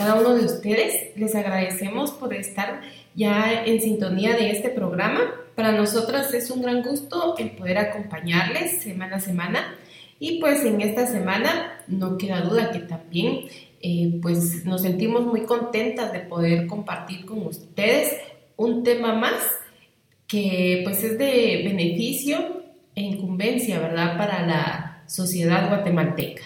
cada uno de ustedes. Les agradecemos por estar ya en sintonía de este programa. Para nosotras es un gran gusto el poder acompañarles semana a semana. Y pues en esta semana no queda duda que también eh, pues nos sentimos muy contentas de poder compartir con ustedes un tema más que pues es de beneficio e incumbencia, ¿verdad? Para la sociedad guatemalteca.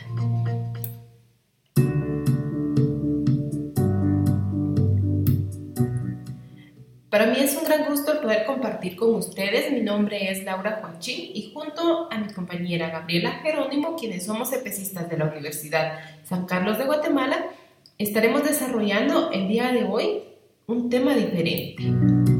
Para mí es un gran gusto poder compartir con ustedes. Mi nombre es Laura Juanchín y junto a mi compañera Gabriela Jerónimo, quienes somos especistas de la Universidad San Carlos de Guatemala, estaremos desarrollando el día de hoy un tema diferente.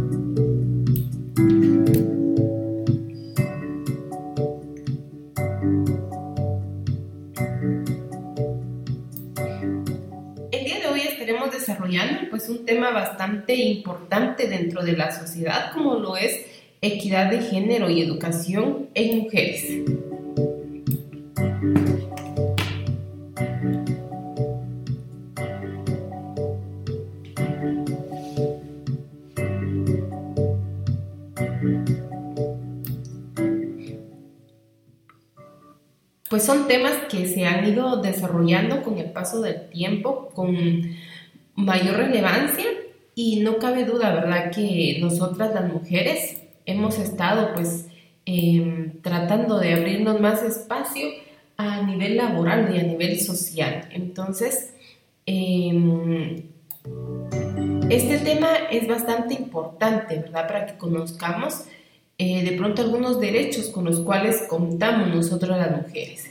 Pues un tema bastante importante dentro de la sociedad como lo es equidad de género y educación en mujeres. Pues son temas que se han ido desarrollando con el paso del tiempo, con mayor relevancia y no cabe duda, ¿verdad?, que nosotras las mujeres hemos estado pues em, tratando de abrirnos más espacio a nivel laboral y a nivel social. Entonces, em, este tema es bastante importante, ¿verdad?, para que conozcamos eh, de pronto algunos derechos con los cuales contamos nosotras las mujeres.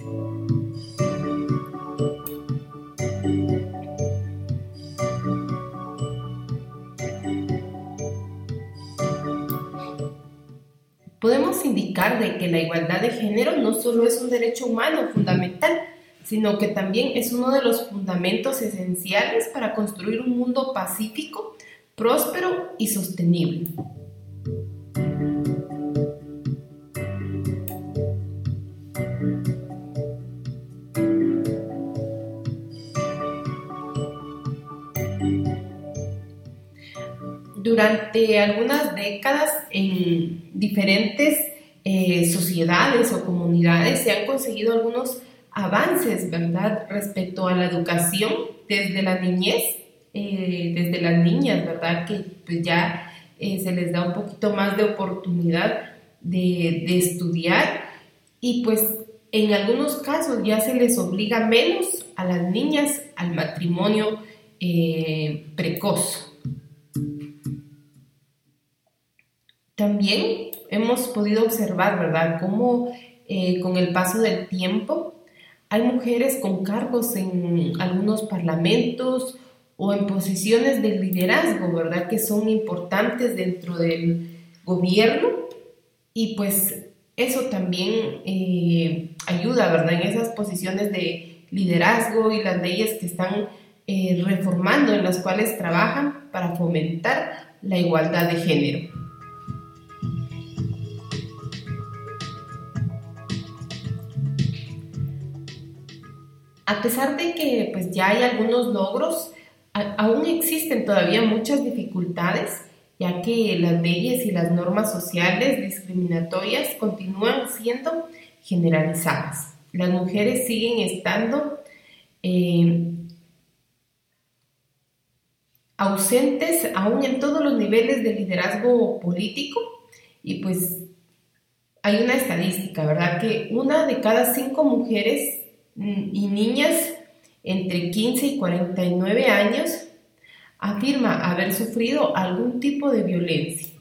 Podemos indicar de que la igualdad de género no solo es un derecho humano fundamental, sino que también es uno de los fundamentos esenciales para construir un mundo pacífico, próspero y sostenible. Durante algunas décadas en diferentes eh, sociedades o comunidades se han conseguido algunos avances, ¿verdad?, respecto a la educación desde la niñez, eh, desde las niñas, ¿verdad?, que pues ya eh, se les da un poquito más de oportunidad de, de estudiar y pues en algunos casos ya se les obliga menos a las niñas al matrimonio precoz. También hemos podido observar, ¿verdad?, cómo eh, con el paso del tiempo hay mujeres con cargos en algunos parlamentos o en posiciones de liderazgo, ¿verdad?, que son importantes dentro del gobierno y pues eso también eh, ayuda, ¿verdad?, en esas posiciones de liderazgo y las leyes que están eh, reformando, en las cuales trabajan para fomentar la igualdad de género. A pesar de que pues, ya hay algunos logros, aún existen todavía muchas dificultades, ya que las leyes y las normas sociales discriminatorias continúan siendo generalizadas. Las mujeres siguen estando eh, ausentes aún en todos los niveles de liderazgo político y pues hay una estadística, ¿verdad? Que una de cada cinco mujeres y niñas entre 15 y 49 años afirma haber sufrido algún tipo de violencia.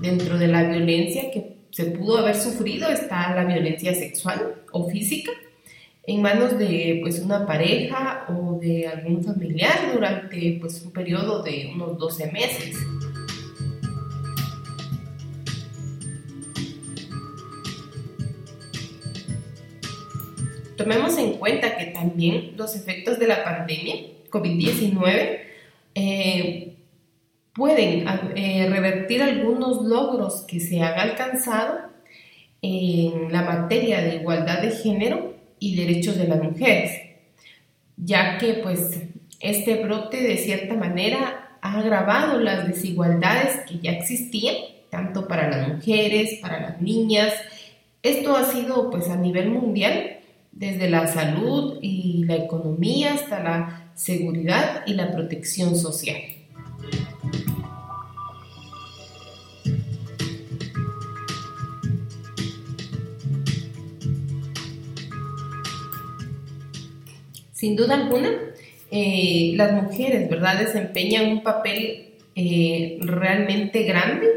Dentro de la violencia que se pudo haber sufrido está la violencia sexual o física en manos de pues una pareja o de algún familiar durante pues un periodo de unos 12 meses. Tomemos en cuenta que también los efectos de la pandemia COVID-19 eh, pueden eh, revertir algunos logros que se han alcanzado en la materia de igualdad de género y derechos de las mujeres. ya que pues este brote de cierta manera ha agravado las desigualdades que ya existían, tanto para las mujeres, para las niñas. Esto ha sido pues a nivel mundial, desde la salud y la economía hasta la seguridad y la protección social. Sin duda alguna, eh, las mujeres, ¿verdad?, desempeñan un papel eh, realmente grande,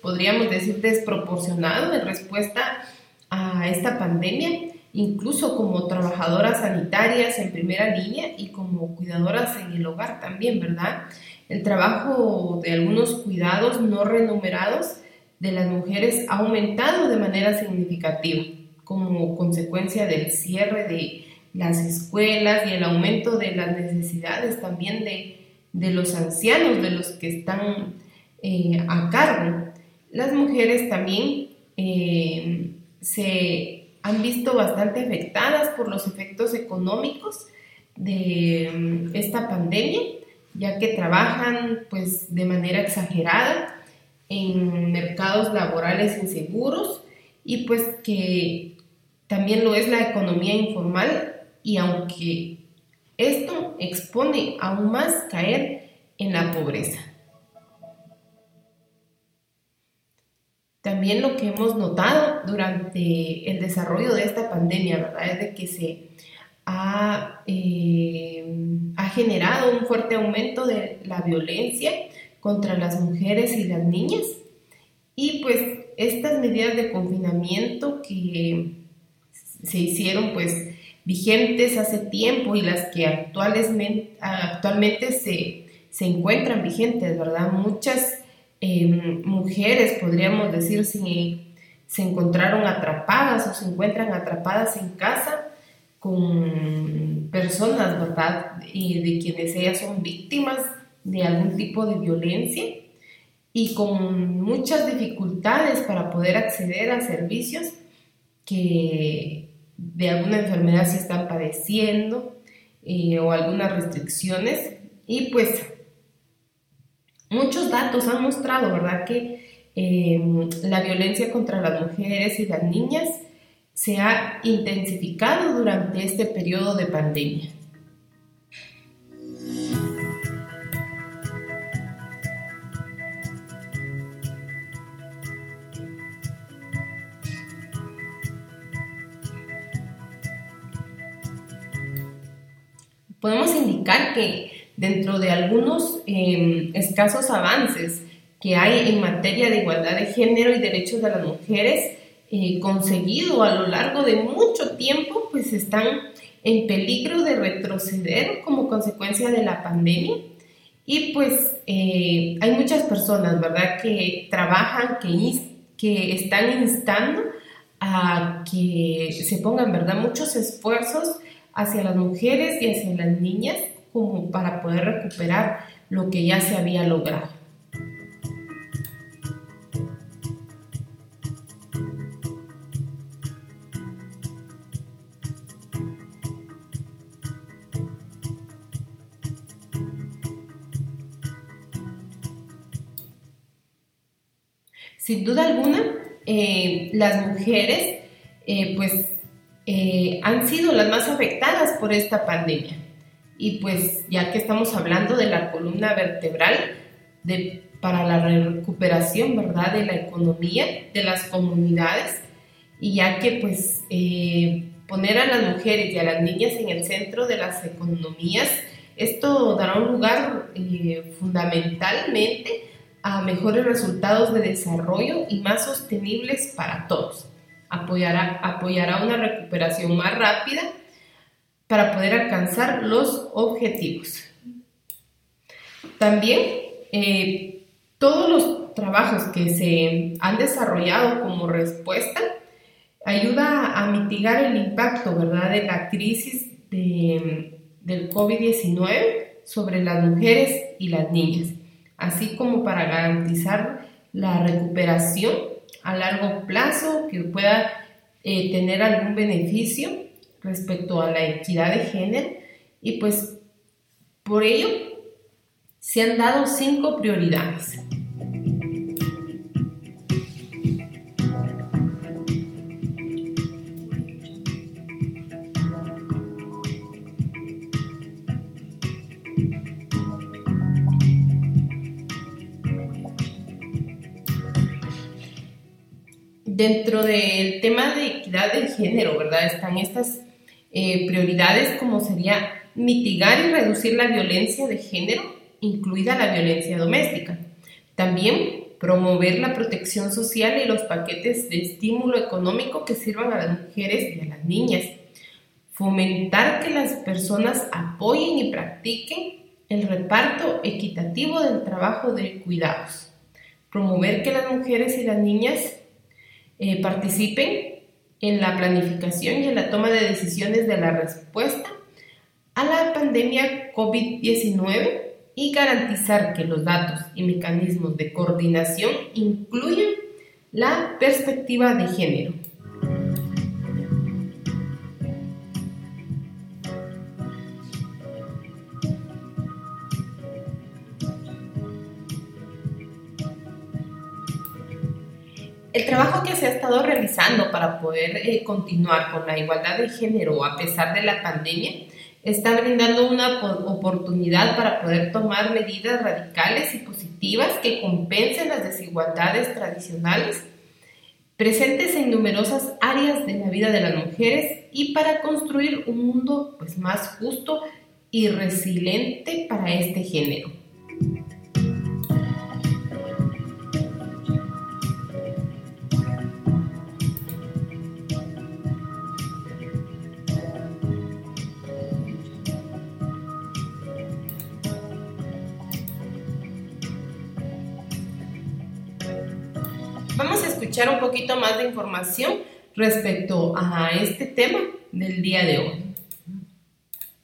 podríamos decir desproporcionado en respuesta a esta pandemia, incluso como trabajadoras sanitarias en primera línea y como cuidadoras en el hogar también, ¿verdad? El trabajo de algunos cuidados no remunerados de las mujeres ha aumentado de manera significativa como consecuencia del cierre de las escuelas y el aumento de las necesidades también de, los ancianos, de los que están eh, a cargo. Las mujeres también eh, se han visto bastante afectadas por los efectos económicos de mm, esta pandemia, ya que trabajan pues de manera exagerada en mercados laborales inseguros y pues que también lo es la economía informal y aunque esto expone aún más caer en la pobreza. También lo que hemos notado durante el desarrollo de esta pandemia, ¿verdad? Es de que se ha, eh, ha generado un fuerte aumento de la violencia contra las mujeres y las niñas. Y pues estas medidas de confinamiento que se hicieron pues vigentes hace tiempo y las que actualmente, actualmente se, se encuentran vigentes, ¿verdad? Muchas em, mujeres, podríamos decir, se, se encontraron atrapadas o se encuentran atrapadas en casa con personas, ¿verdad? Y de quienes ellas son víctimas de algún tipo de violencia y con muchas dificultades para poder acceder a servicios que de alguna enfermedad si están padeciendo eh, o algunas restricciones. Y pues muchos datos han mostrado, ¿verdad?, que eh, la violencia contra las mujeres y las niñas se ha intensificado durante este periodo de pandemia. podemos indicar que dentro de algunos em, escasos avances que hay en materia de igualdad de género y derechos de las mujeres eh, conseguido a lo largo de mucho tiempo, pues están en peligro de retroceder como consecuencia de la pandemia. Y pues eh, hay muchas personas, ¿verdad?, que trabajan, que, que están instando a que se pongan, ¿verdad?, muchos esfuerzos hacia las mujeres y hacia las niñas como para poder recuperar lo que ya se había logrado. Sin duda alguna, eh, las mujeres eh, pues eh, han sido las más afectadas por esta pandemia. Y pues ya que estamos hablando de la columna vertebral de, para la recuperación, ¿verdad?, de la economía de las comunidades, y ya que pues eh, poner a las mujeres y a las niñas en el centro de las economías, esto dará un lugar eh, fundamentalmente a mejores resultados de desarrollo y más sostenibles para todos apoyará, apoyará una recuperación más rápida para poder alcanzar los objetivos. También eh, todos los trabajos que se han desarrollado como respuesta ayuda a mitigar el impacto ¿verdad? de la crisis del COVID-19 sobre las mujeres y las niñas, así como para garantizar la recuperación a largo plazo que pueda eh, tener algún beneficio respecto a la equidad de género Y pues por ello se han dado cinco prioridades. dentro del tema de equidad de género, ¿verdad? Están estas eh, prioridades como sería mitigar y reducir la violencia de género, incluida la violencia doméstica. También promover la protección social y los paquetes de estímulo económico que sirvan a las mujeres y a las niñas. Fomentar que las personas apoyen y practiquen el reparto equitativo del trabajo de cuidados. Promover que las mujeres y las niñas eh, participen en la planificación y en la toma de decisiones de la respuesta a la pandemia COVID-19 y garantizar que los datos y mecanismos de coordinación incluyan la perspectiva de género. Trabajo que se ha estado realizando para poder eh, continuar con la igualdad de género a pesar de la pandemia está brindando una oportunidad para poder tomar medidas radicales y positivas que compensen las desigualdades tradicionales presentes en numerosas áreas de la vida de las mujeres y para construir un mundo pues, más justo y resiliente para este género. Escuchar un poquito más de información respecto a este tema del día de hoy.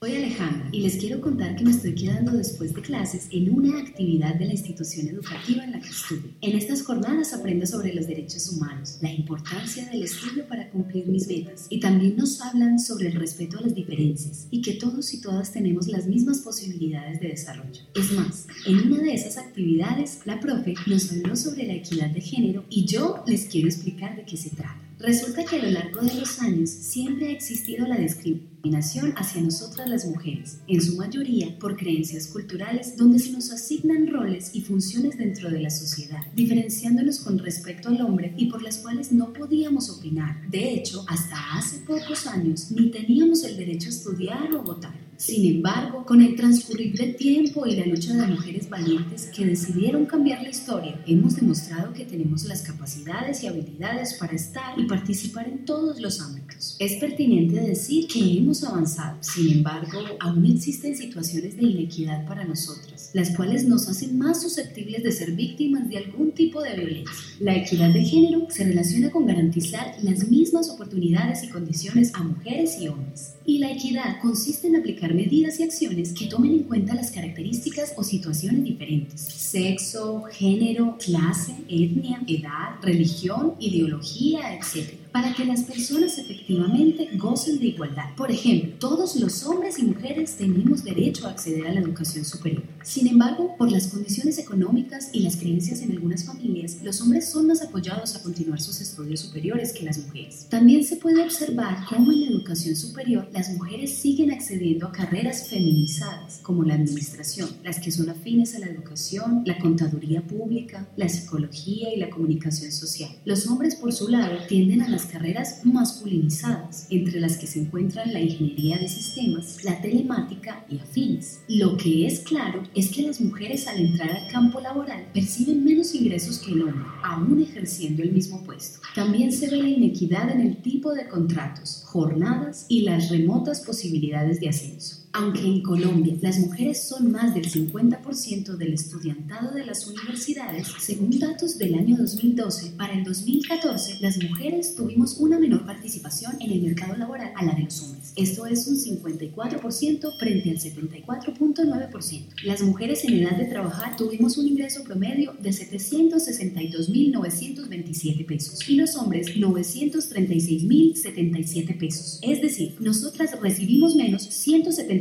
Soy Alejandra y les quiero contar que me estoy quedando después de clases en una actividad de la institución educativa en la que estudio. En estas jornadas aprendo sobre los derechos humanos, la importancia del estudio para cumplir mis metas y también nos hablan sobre el respeto a las diferencias y que todos y todas tenemos las mismas posibilidades de desarrollo. Es más, en una de esas actividades la profe nos habló sobre la equidad de género y yo les quiero explicar de qué se trata. Resulta que a lo largo de los años siempre ha existido la discriminación hacia nosotras las mujeres, en su mayoría por creencias culturales donde se nos asignan roles y funciones dentro de la sociedad, diferenciándonos con respecto al hombre y por las cuales no podíamos opinar. De hecho, hasta hace pocos años ni teníamos el derecho a estudiar o votar. Sin embargo, con el transcurrir del tiempo y la lucha de mujeres valientes que decidieron cambiar la historia, hemos demostrado que tenemos las capacidades y habilidades para estar y participar en todos los ámbitos. Es pertinente decir que hemos avanzado, sin embargo, aún existen situaciones de inequidad para nosotras, las cuales nos hacen más susceptibles de ser víctimas de algún tipo de violencia. La equidad de género se relaciona con garantizar las mismas oportunidades y condiciones a mujeres y hombres. Y la equidad consiste en aplicar medidas y acciones que tomen en cuenta las características o situaciones diferentes, sexo, género, clase, etnia, edad, religión, ideología, etc para que las personas efectivamente gocen de igualdad. Por ejemplo, todos los hombres y mujeres tenemos derecho a acceder a la educación superior. Sin embargo, por las condiciones económicas y las creencias en algunas familias, los hombres son más apoyados a continuar sus estudios superiores que las mujeres. También se puede observar cómo en la educación superior las mujeres siguen accediendo a carreras feminizadas, como la administración, las que son afines a la educación, la contaduría pública, la psicología y la comunicación social. Los hombres, por su lado, tienden a las carreras masculinizadas, entre las que se encuentran la ingeniería de sistemas, la telemática y afines. Lo que es claro es que las mujeres al entrar al campo laboral perciben menos ingresos que el hombre, aún ejerciendo el mismo puesto. También se ve la inequidad en el tipo de contratos, jornadas y las remotas posibilidades de ascenso. Aunque en Colombia las mujeres son más del 50% del estudiantado de las universidades, según datos del año 2012, para el 2014 las mujeres tuvimos una menor participación en el mercado laboral a la de los hombres. Esto es un 54% frente al 74.9%. Las mujeres en edad de trabajar tuvimos un ingreso promedio de 762.927 pesos y los hombres 936.077 pesos. Es decir, nosotras recibimos menos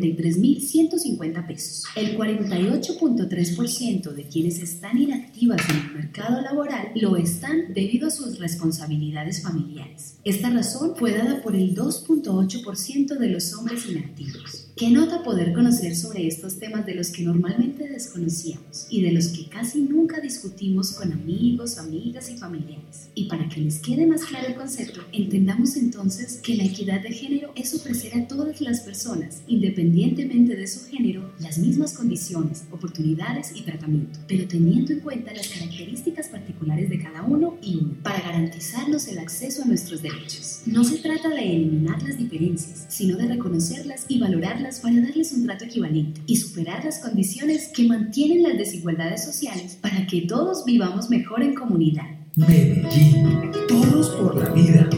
173.150 pesos. El 48.3% de quienes están inactivas en el mercado laboral lo están debido a sus responsabilidades familiares. Esta razón fue dada por el 2.8% de los hombres inactivos. Qué nota poder conocer sobre estos temas de los que normalmente desconocíamos y de los que casi nunca discutimos con amigos, amigas y familiares. Y para que les quede más claro el concepto, entendamos entonces que la equidad de género es ofrecer a todas las personas, independientemente de su género, las mismas condiciones, oportunidades y tratamiento, pero teniendo en cuenta las características particulares de cada uno y uno, para garantizarnos el acceso a nuestros derechos. No se trata de eliminar las diferencias, sino de reconocerlas y valorarlas para darles un trato equivalente y superar las condiciones que mantienen las desigualdades sociales para que todos vivamos mejor en comunidad. Medellín, todos por la vida.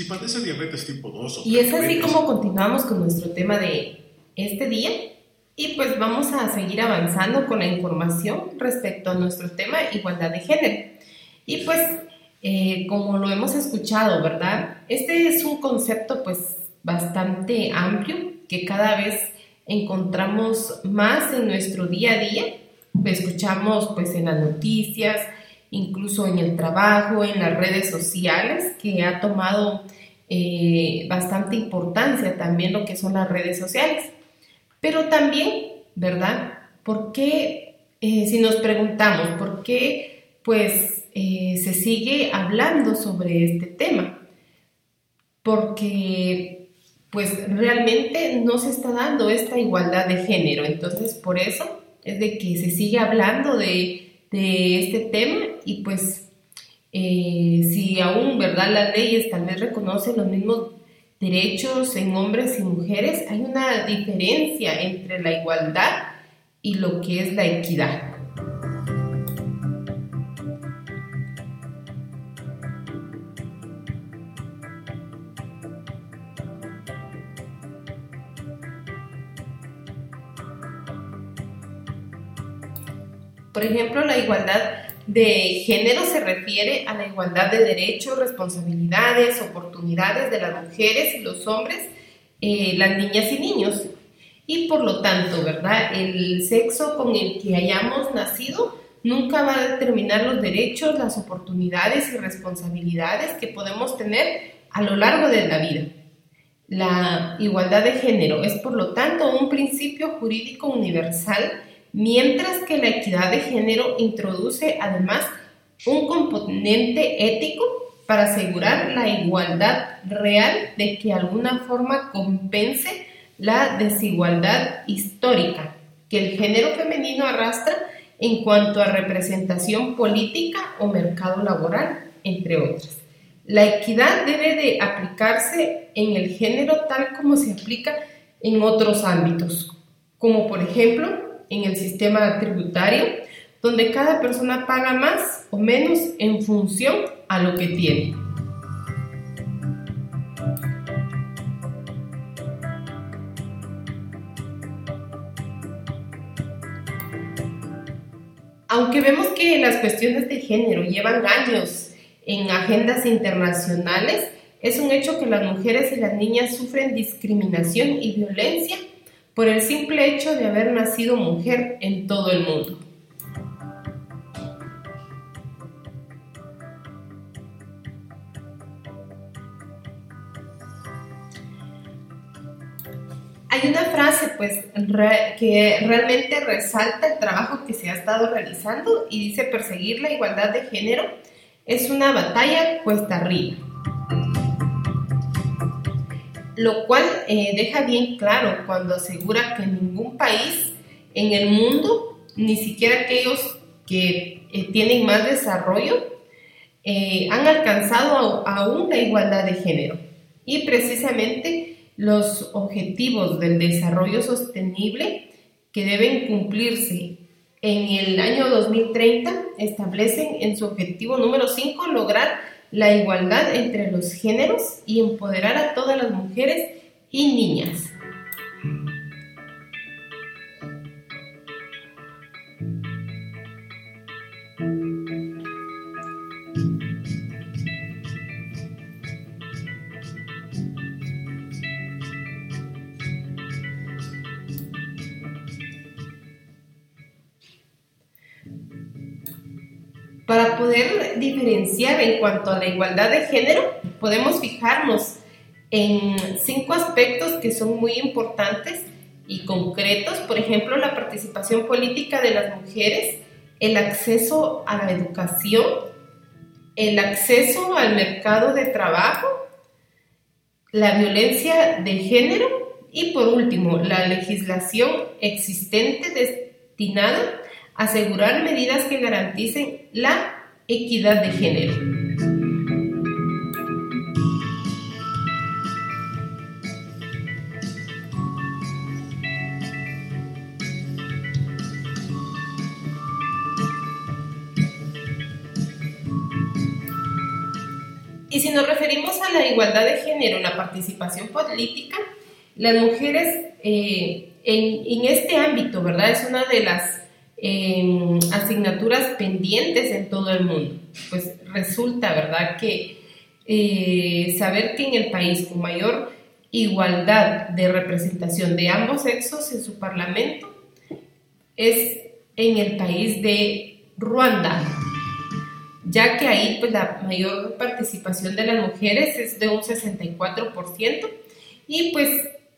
Si padece diabetes tipo 2 o Y es así como continuamos con nuestro tema de este día. Y pues vamos a seguir avanzando con la información respecto a nuestro tema igualdad de género. Y pues eh, como lo hemos escuchado, ¿verdad? Este es un concepto pues bastante amplio que cada vez encontramos más en nuestro día a día. Escuchamos pues en las noticias, incluso en el trabajo, en las redes sociales, que ha tomado eh, bastante importancia también lo que son las redes sociales. Pero también, ¿verdad? ¿Por qué, eh, si nos preguntamos, por qué pues eh, se sigue hablando sobre este tema? Porque pues realmente no se está dando esta igualdad de género. Entonces, por eso es de que se sigue hablando de de este tema y pues eh, si aún, ¿verdad? Las leyes tal vez reconocen los mismos derechos en hombres y mujeres, hay una diferencia entre la igualdad y lo que es la equidad. Por ejemplo, la igualdad de género se refiere a la igualdad de derechos, responsabilidades, oportunidades de las mujeres y los hombres, eh, las niñas y niños. Y por lo tanto, ¿verdad? El sexo con el que hayamos nacido nunca va a determinar los derechos, las oportunidades y responsabilidades que podemos tener a lo largo de la vida. La igualdad de género es, por lo tanto, un principio jurídico universal mientras que la equidad de género introduce además un componente ético para asegurar la igualdad real de que alguna forma compense la desigualdad histórica que el género femenino arrastra en cuanto a representación política o mercado laboral, entre otras. La equidad debe de aplicarse en el género tal como se aplica en otros ámbitos, como por ejemplo en el sistema tributario, donde cada persona paga más o menos en función a lo que tiene. Aunque vemos que las cuestiones de género llevan años en agendas internacionales, es un hecho que las mujeres y las niñas sufren discriminación y violencia por el simple hecho de haber nacido mujer en todo el mundo. Hay una frase pues que realmente resalta el trabajo que se ha estado realizando y dice perseguir la igualdad de género es una batalla cuesta arriba lo cual eh, deja bien claro cuando asegura que ningún país en el mundo, ni siquiera aquellos que eh, tienen más desarrollo, eh, han alcanzado aún la igualdad de género. Y precisamente los objetivos del desarrollo sostenible que deben cumplirse en el año 2030 establecen en su objetivo número 5 lograr la igualdad entre los géneros y empoderar a todas las mujeres y niñas. Poder diferenciar en cuanto a la igualdad de género, podemos fijarnos en cinco aspectos que son muy importantes y concretos, por ejemplo, la participación política de las mujeres, el acceso a la educación, el acceso al mercado de trabajo, la violencia de género y por último, la legislación existente destinada asegurar medidas que garanticen la equidad de género. Y si nos referimos a la igualdad de género en la participación política, las mujeres eh, en, en, este ámbito, ¿verdad? Es una de las asignaturas pendientes en todo el mundo. Pues resulta, ¿verdad?, que eh, saber que en el país con mayor igualdad de representación de ambos sexos en su parlamento es en el país de Ruanda, ya que ahí pues, la mayor participación de las mujeres es de un 64% y pues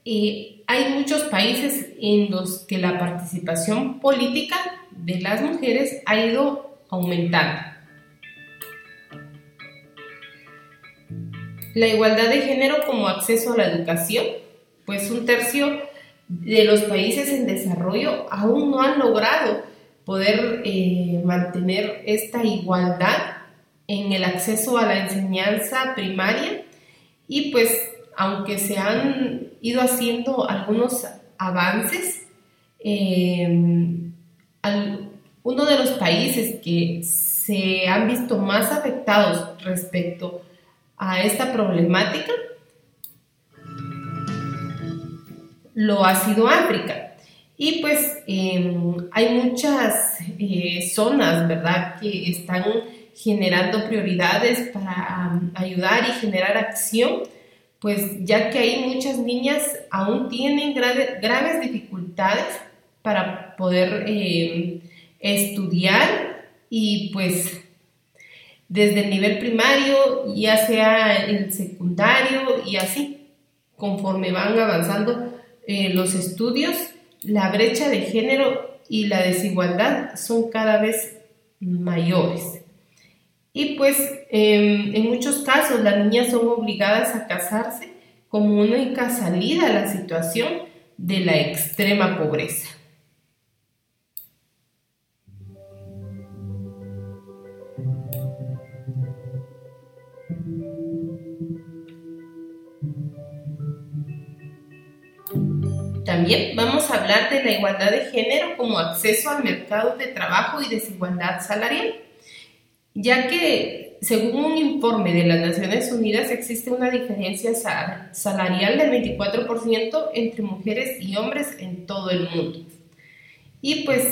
eh, hay muchos países en los que la participación política de las mujeres ha ido aumentando. La igualdad de género como acceso a la educación, pues un tercio de los países en desarrollo aún no han logrado poder eh, mantener esta igualdad en el acceso a la enseñanza primaria y pues aunque se han ido haciendo algunos avances, eh, uno de los países que se han visto más afectados respecto a esta problemática lo ha sido África. Y pues em, hay muchas eh, zonas, ¿verdad?, que están generando prioridades para ayudar y generar acción pues ya que hay muchas niñas aún tienen graves dificultades para poder eh, estudiar y pues desde el nivel primario, ya sea el secundario y así, conforme van avanzando eh, los estudios, la brecha de género y la desigualdad son cada vez mayores. Y pues em, en muchos casos las niñas son obligadas a casarse como única salida a la situación de la extrema pobreza. También vamos a hablar de la igualdad de género como acceso al mercado de trabajo y desigualdad salarial ya que según un informe de las Naciones Unidas existe una diferencia salarial del 24% entre mujeres y hombres en todo el mundo. Y pues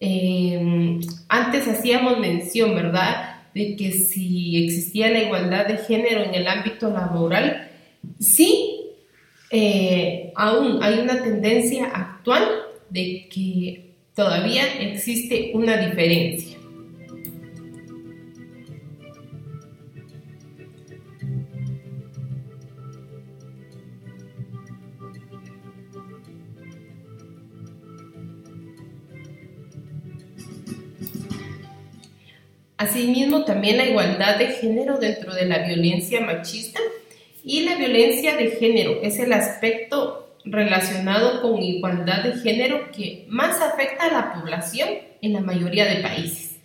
eh, antes hacíamos mención, ¿verdad?, de que si existía la igualdad de género en el ámbito laboral, sí, eh, aún hay una tendencia actual de que todavía existe una diferencia. Asimismo, también la igualdad de género dentro de la violencia machista y la violencia de género es el aspecto relacionado con igualdad de género que más afecta a la población en la mayoría de países.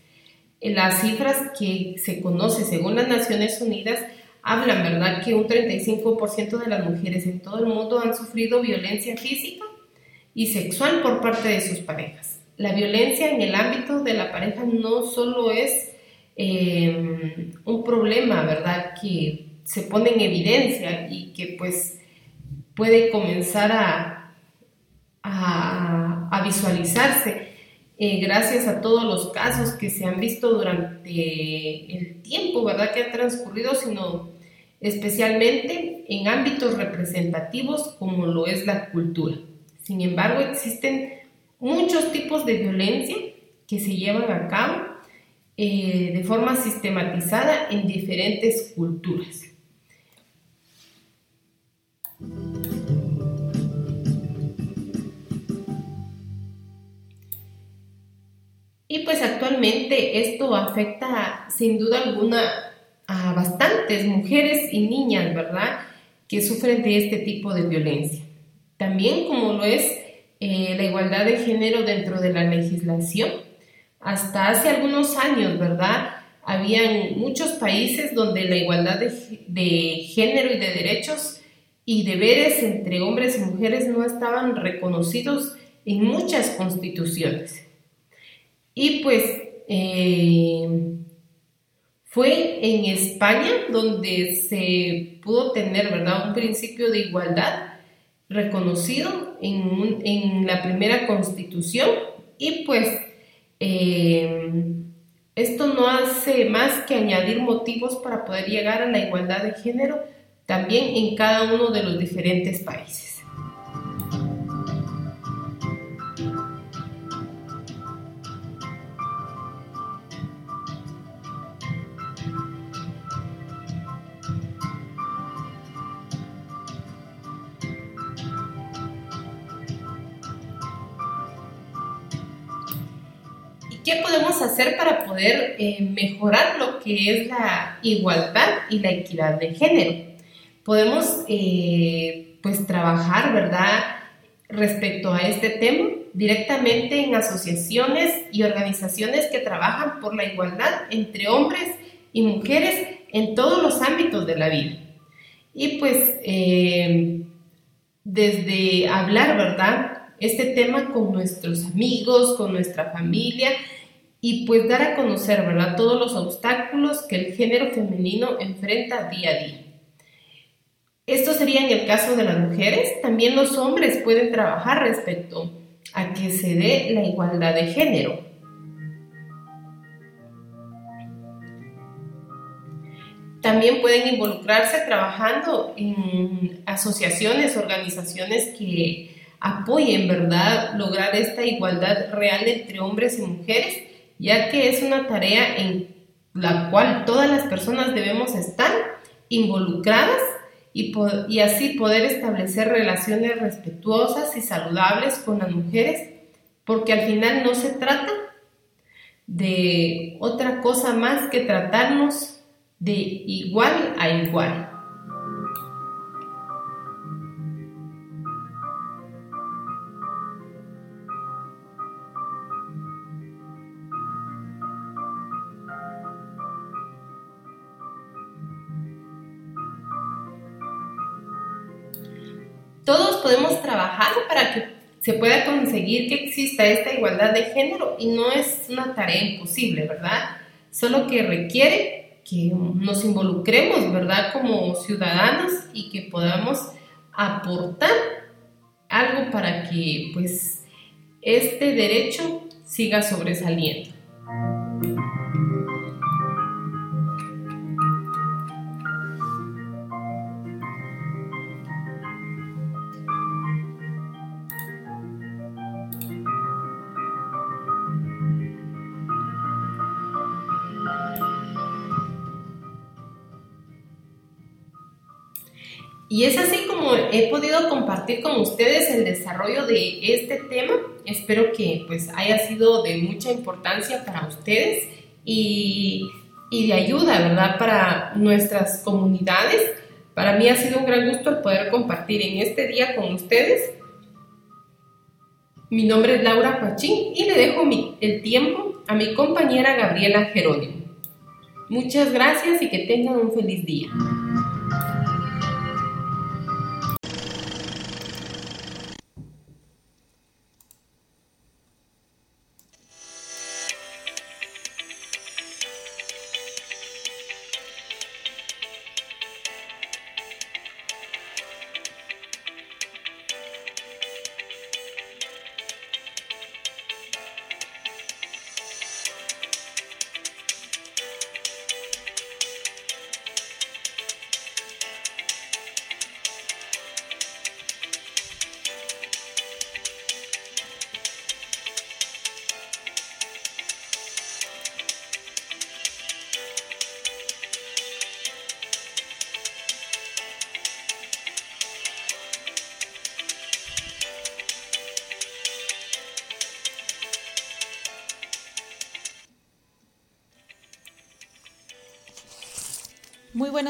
las cifras que se conoce según las Naciones Unidas hablan, ¿verdad?, que un 35% de las mujeres en todo el mundo han sufrido violencia física y sexual por parte de sus parejas. La violencia en el ámbito de la pareja no solo es eh, un problema, ¿verdad?, que se pone en evidencia y que pues puede comenzar a, a, visualizarse eh, gracias a todos los casos que se han visto durante el tiempo, ¿verdad?, que ha transcurrido, sino especialmente en ámbitos representativos como lo es la cultura. Sin embargo, existen muchos tipos de violencia que se llevan a cabo eh, de forma sistematizada en diferentes culturas. Y pues actualmente esto afecta sin duda alguna a bastantes mujeres y niñas, ¿verdad? Que sufren de este tipo de violencia. También como lo es eh, la igualdad de género dentro de la legislación. Hasta hace algunos años, ¿verdad? Habían muchos países donde la igualdad de, género y de derechos y deberes entre hombres y mujeres no estaban reconocidos en muchas constituciones. Y pues eh, fue en España donde se pudo tener, ¿verdad?, un principio de igualdad reconocido en, la primera constitución y pues eh, esto no hace más que añadir motivos para poder llegar a la igualdad de género también en cada uno de los diferentes países. ¿Qué podemos hacer para poder eh, mejorar lo que es la igualdad y la equidad de género? Podemos eh, pues trabajar, ¿verdad? Respecto a este tema directamente en asociaciones y organizaciones que trabajan por la igualdad entre hombres y mujeres en todos los ámbitos de la vida. Y pues eh, desde hablar, ¿verdad? este tema con nuestros amigos, con nuestra familia y pues dar a conocer, ¿verdad? Todos los obstáculos que el género femenino enfrenta día a día. Esto sería en el caso de las mujeres. También los hombres pueden trabajar respecto a que se dé la igualdad de género. También pueden involucrarse trabajando en asociaciones, organizaciones que apoyen, ¿verdad?, lograr esta igualdad real entre hombres y mujeres, ya que es una tarea en la cual todas las personas debemos estar involucradas y, y así poder establecer relaciones respetuosas y saludables con las mujeres, porque al final no se trata de otra cosa más que tratarnos de igual a igual. Se pueda conseguir que exista esta igualdad de género y no es una tarea imposible, ¿verdad? Solo que requiere que nos involucremos, ¿verdad? Como ciudadanos y que podamos aportar algo para que pues este derecho siga sobresaliendo. Y es así como he podido compartir con ustedes el desarrollo de este tema. Espero que pues haya sido de mucha importancia para ustedes y, y de ayuda, ¿verdad? Para nuestras comunidades. Para mí ha sido un gran gusto el poder compartir en este día con ustedes. Mi nombre es Laura Pachín y le dejo mi, el tiempo a mi compañera Gabriela Jerónimo. Muchas gracias y que tengan un feliz día.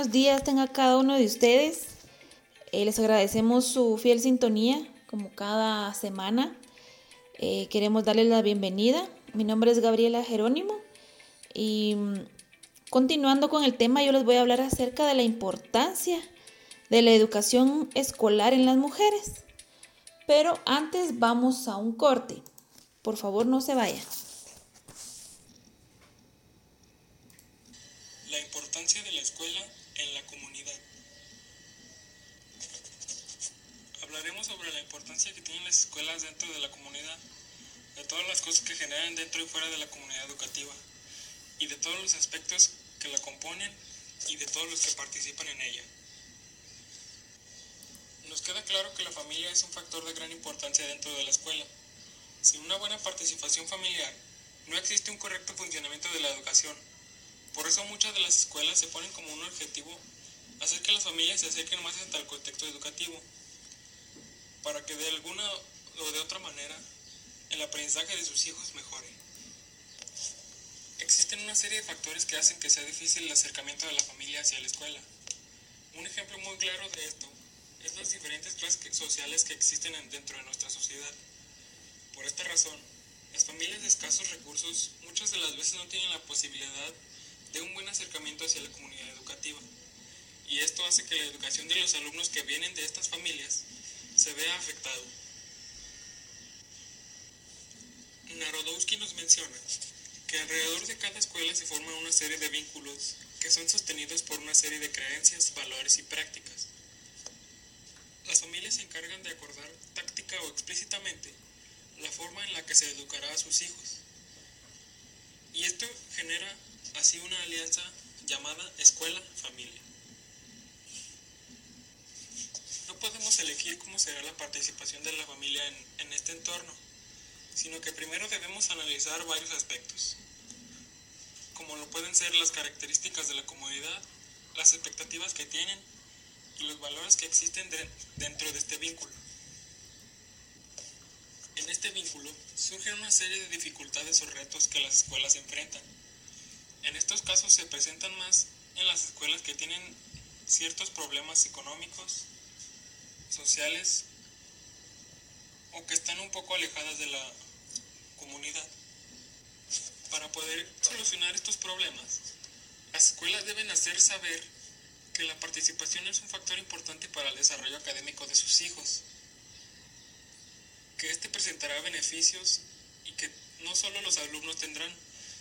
Buenos días tenga cada uno de ustedes. Eh, les agradecemos su fiel sintonía como cada semana. Eh, queremos darles la bienvenida. Mi nombre es Gabriela Jerónimo y mm, continuando con el tema yo les voy a hablar acerca de la importancia de la educación escolar en las mujeres. Pero antes vamos a un corte. Por favor no se vayan. de la escuela en la comunidad. Hablaremos sobre la importancia que tienen las escuelas dentro de la comunidad, de todas las cosas que generan dentro y fuera de la comunidad educativa, y de todos los aspectos que la componen y de todos los que participan en ella. Nos queda claro que la familia es un factor de gran importancia dentro de la escuela. Sin una buena participación familiar, no existe un correcto funcionamiento de la educación por eso muchas de las escuelas se ponen como un objetivo hacer que las familias se acerquen más al contexto educativo, para que de alguna o de otra manera el aprendizaje de sus hijos mejore. Existen una serie de factores que hacen que sea difícil el acercamiento de la familia hacia la escuela. Un ejemplo muy claro de esto es las diferentes clases sociales que existen dentro de nuestra sociedad. Por esta razón, las familias de escasos recursos muchas de las veces no tienen la posibilidad de un buen acercamiento hacia la comunidad educativa. Y esto hace que la educación de los alumnos que vienen de estas familias se vea afectado. Narodowski nos menciona que alrededor de cada escuela se forma una serie de vínculos que son sostenidos por una serie de creencias, valores y prácticas. Las familias se encargan de acordar táctica o explícitamente la forma en la que se educará a sus hijos. Y esto genera así una alianza llamada escuela-familia. No podemos elegir cómo será la participación de la familia en, en este entorno, sino que primero debemos analizar varios aspectos, como lo pueden ser las características de la comunidad, las expectativas que tienen y los valores que existen dentro de este vínculo. En este vínculo surgen una serie de dificultades o retos que las escuelas enfrentan en estos casos se presentan más en las escuelas que tienen ciertos problemas económicos, sociales o que están un poco alejadas de la comunidad. Para poder solucionar estos problemas, las escuelas deben hacer saber que la participación es un factor importante para el desarrollo académico de sus hijos, que éste presentará beneficios y que no solo los alumnos tendrán,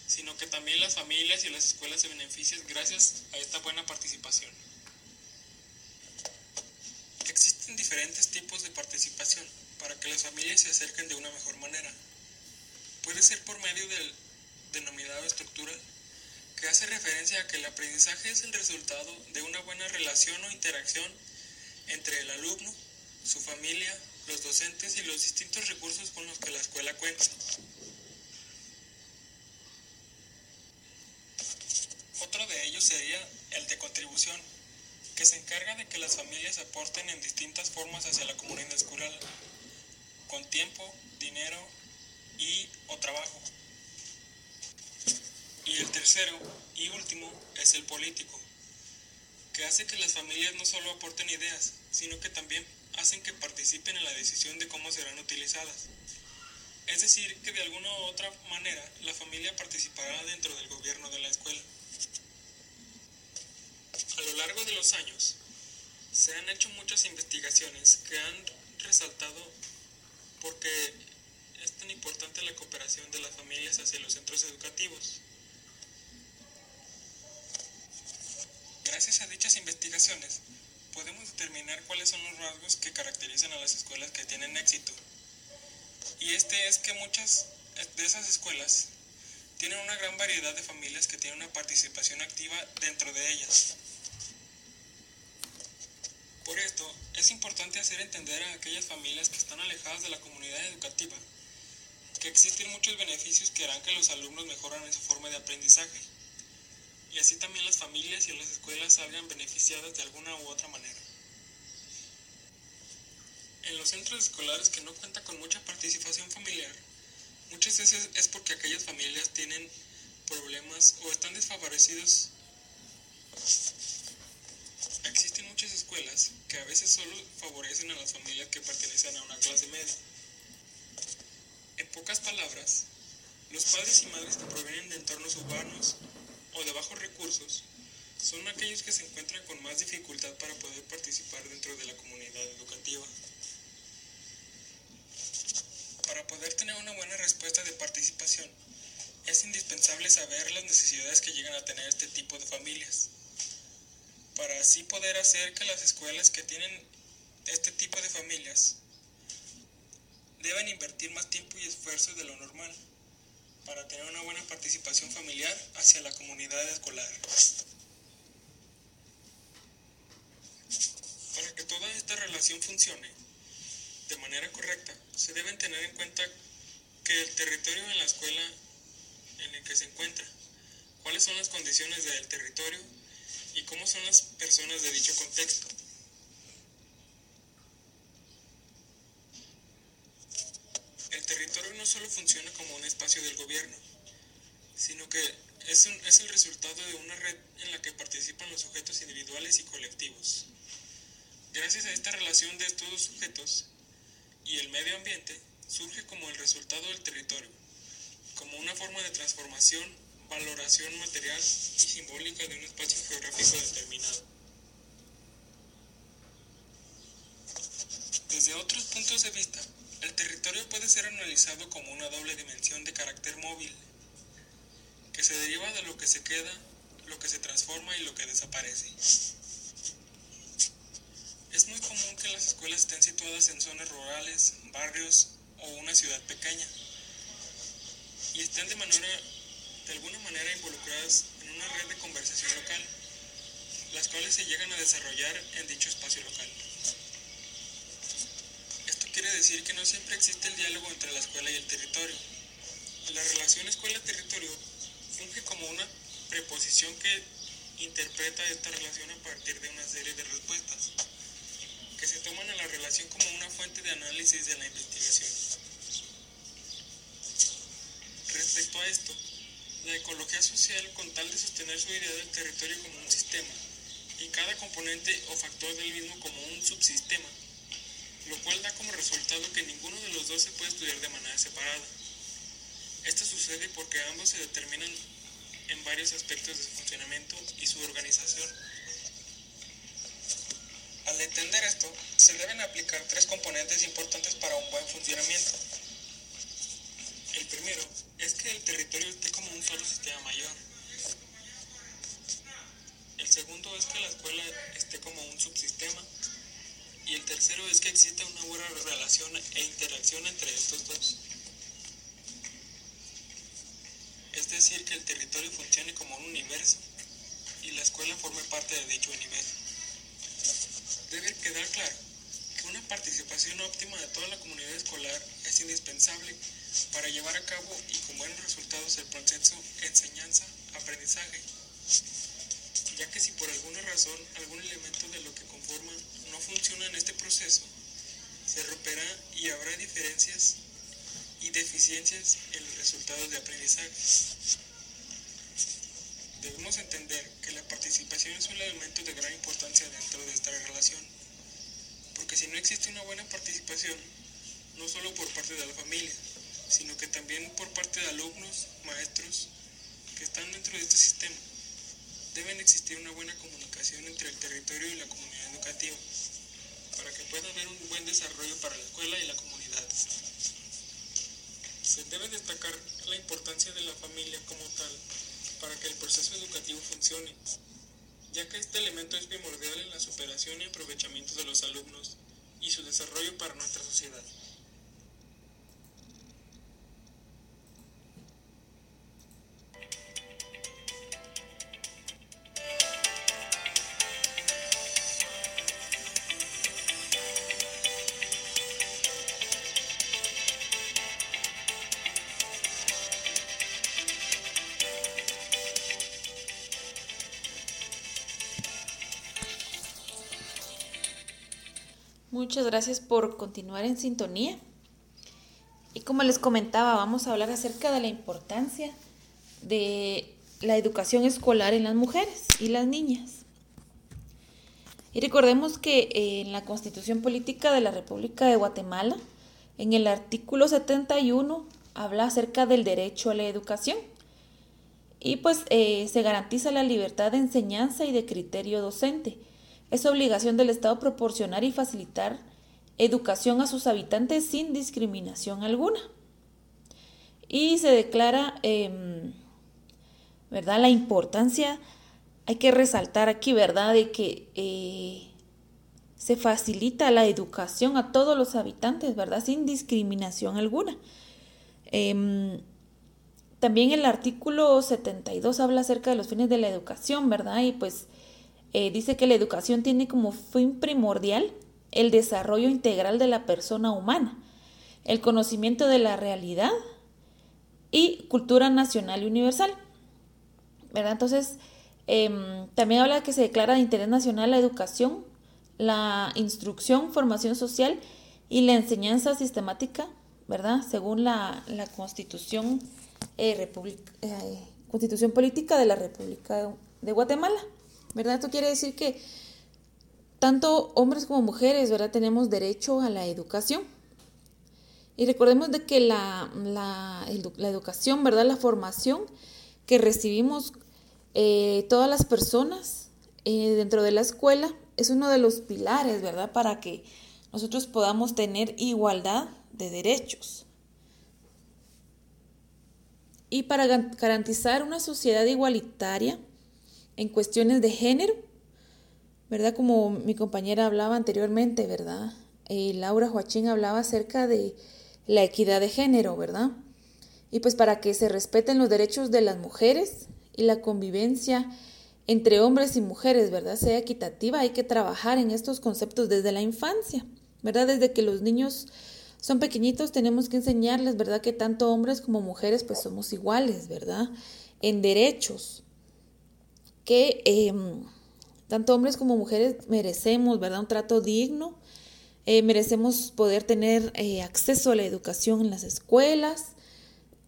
sino que también las familias y las escuelas se benefician gracias a esta buena participación. Existen diferentes tipos de participación para que las familias se acerquen de una mejor manera. Puede ser por medio del denominado estructura, que hace referencia a que el aprendizaje es el resultado de una buena relación o interacción entre el alumno, su familia, los docentes y los distintos recursos con los que la escuela cuenta. Otro de ellos sería el de contribución, que se encarga de que las familias aporten en distintas formas hacia la comunidad escolar, con tiempo, dinero y o trabajo. Y el tercero y último es el político, que hace que las familias no solo aporten ideas, sino que también hacen que participen en la decisión de cómo serán utilizadas. Es decir, que de alguna u otra manera la familia participará dentro del gobierno de la escuela. A lo largo de los años, se han hecho muchas investigaciones que han resaltado por qué es tan importante la cooperación de las familias hacia los centros educativos. Gracias a dichas investigaciones, podemos determinar cuáles son los rasgos que caracterizan a las escuelas que tienen éxito. Y este es que muchas de esas escuelas tienen una gran variedad de familias que tienen una participación activa dentro de ellas. Por esto, es importante hacer entender a aquellas familias que están alejadas de la comunidad educativa que existen muchos beneficios que harán que los alumnos mejoran en su forma de aprendizaje y así también las familias y las escuelas salgan beneficiadas de alguna u otra manera. En los centros escolares que no cuentan con mucha participación familiar, muchas veces es porque aquellas familias tienen problemas o están desfavorecidos. Existen que a veces solo favorecen a las familias que pertenecen a una clase media. En pocas palabras, los padres y madres que provienen de entornos urbanos o de bajos recursos son aquellos que se encuentran con más dificultad para poder participar dentro de la comunidad educativa. Para poder tener una buena respuesta de participación, es indispensable saber las necesidades que llegan a tener este tipo de familias, para así poder hacer que las escuelas que tienen este tipo de familias deben invertir más tiempo y esfuerzo de lo normal para tener una buena participación familiar hacia la comunidad escolar. Para que toda esta relación funcione de manera correcta, se deben tener en cuenta que el territorio en la escuela en el que se encuentra, cuáles son las condiciones del territorio y cómo son las personas de dicho contexto. El territorio no solo funciona como un espacio del gobierno, sino que es, es el resultado de una red en la que participan los sujetos individuales y colectivos. Gracias a esta relación de estos dos sujetos y el medio ambiente, surge como el resultado del territorio, como una forma de transformación, valoración material y simbólica de un espacio geográfico determinado. Desde otros puntos de vista, el territorio puede ser analizado como una doble dimensión de carácter móvil, que se deriva de lo que se queda, lo que se transforma y lo que desaparece. Es muy común que las escuelas estén situadas en zonas rurales, barrios o una ciudad pequeña, y estén de manera, de alguna manera involucradas en una red de conversación local, las cuales se llegan a desarrollar en dicho espacio local. Esto quiere decir que no siempre existe el diálogo entre la escuela y el territorio. La relación escuela-territorio funge como una preposición que interpreta esta relación a partir de una serie de respuestas, que se toman a la relación como una fuente de análisis de la investigación. Respecto a esto, la ecología social, con tal de sostener su idea del territorio como un sistema, y cada componente o factor del mismo como un subsistema, lo cual da como resultado que ninguno de los dos se puede estudiar de manera separada. Esto sucede porque ambos se determinan en varios aspectos de su funcionamiento y su organización. Al entender esto, se deben aplicar tres componentes importantes para un buen funcionamiento. Primero es que el territorio esté como un solo sistema mayor. El segundo es que la escuela esté como un subsistema. Y el tercero es que exista una buena relación e interacción entre estos dos. Es decir, que el territorio funcione como un universo y la escuela forme parte de dicho universo. Debe quedar claro que una participación óptima de toda la comunidad escolar es indispensable para llevar a cabo y con buenos resultados el proceso enseñanza-aprendizaje, ya que si por alguna razón algún elemento de lo que conforma no funciona en este proceso, se romperá y habrá diferencias y deficiencias en los resultados de aprendizaje. Debemos entender que la participación es un elemento de gran importancia dentro de esta relación, porque si no existe una buena participación, no solo por parte de la familia, sino que también por parte de alumnos, maestros que están dentro de este sistema. Deben existir una buena comunicación entre el territorio y la comunidad educativa para que pueda haber un buen desarrollo para la escuela y la comunidad. Se debe destacar la importancia de la familia como tal para que el proceso educativo funcione, ya que este elemento es primordial en la superación y aprovechamiento de los alumnos y su desarrollo para nuestra sociedad. Muchas gracias por continuar en sintonía. Y como les comentaba, vamos a hablar acerca de la importancia de la educación escolar en las mujeres y las niñas. Y recordemos que en la Constitución Política de la República de Guatemala, en el artículo 71, habla acerca del derecho a la educación. Y pues eh, se garantiza la libertad de enseñanza y de criterio docente es obligación del Estado proporcionar y facilitar educación a sus habitantes sin discriminación alguna. Y se declara, em, ¿verdad?, la importancia, hay que resaltar aquí, ¿verdad?, de que eh, se facilita la educación a todos los habitantes, ¿verdad?, sin discriminación alguna. Em, también el artículo 72 habla acerca de los fines de la educación, ¿verdad? Y pues eh, dice que la educación tiene como fin primordial el desarrollo integral de la persona humana, el conocimiento de la realidad y cultura nacional y universal. ¿verdad? Entonces, em, también habla que se declara de interés nacional la educación, la instrucción, formación social y la enseñanza sistemática, ¿verdad? Según la, eh, eh, Constitución Política de la República de Guatemala. ¿Verdad? Esto quiere decir que tanto hombres como mujeres, ¿verdad? Tenemos derecho a la educación. Y recordemos de que la, la, educación, ¿verdad? La formación que recibimos eh, todas las personas eh, dentro de la escuela es uno de los pilares, ¿verdad? Para que nosotros podamos tener igualdad de derechos. Y para garantizar una sociedad igualitaria, en cuestiones de género, ¿verdad? Como mi compañera hablaba anteriormente, ¿verdad? Eh, Laura Joachín hablaba acerca de la equidad de género, ¿verdad? Y pues para que se respeten los derechos de las mujeres y la convivencia entre hombres y mujeres, ¿verdad? Sea equitativa, hay que trabajar en estos conceptos desde la infancia, ¿verdad? Desde que los niños son pequeñitos tenemos que enseñarles, ¿verdad? Que tanto hombres como mujeres pues somos iguales, ¿verdad? En derechos, que em, tanto hombres como mujeres merecemos, ¿verdad? Un trato digno, eh, merecemos poder tener eh, acceso a la educación en las escuelas,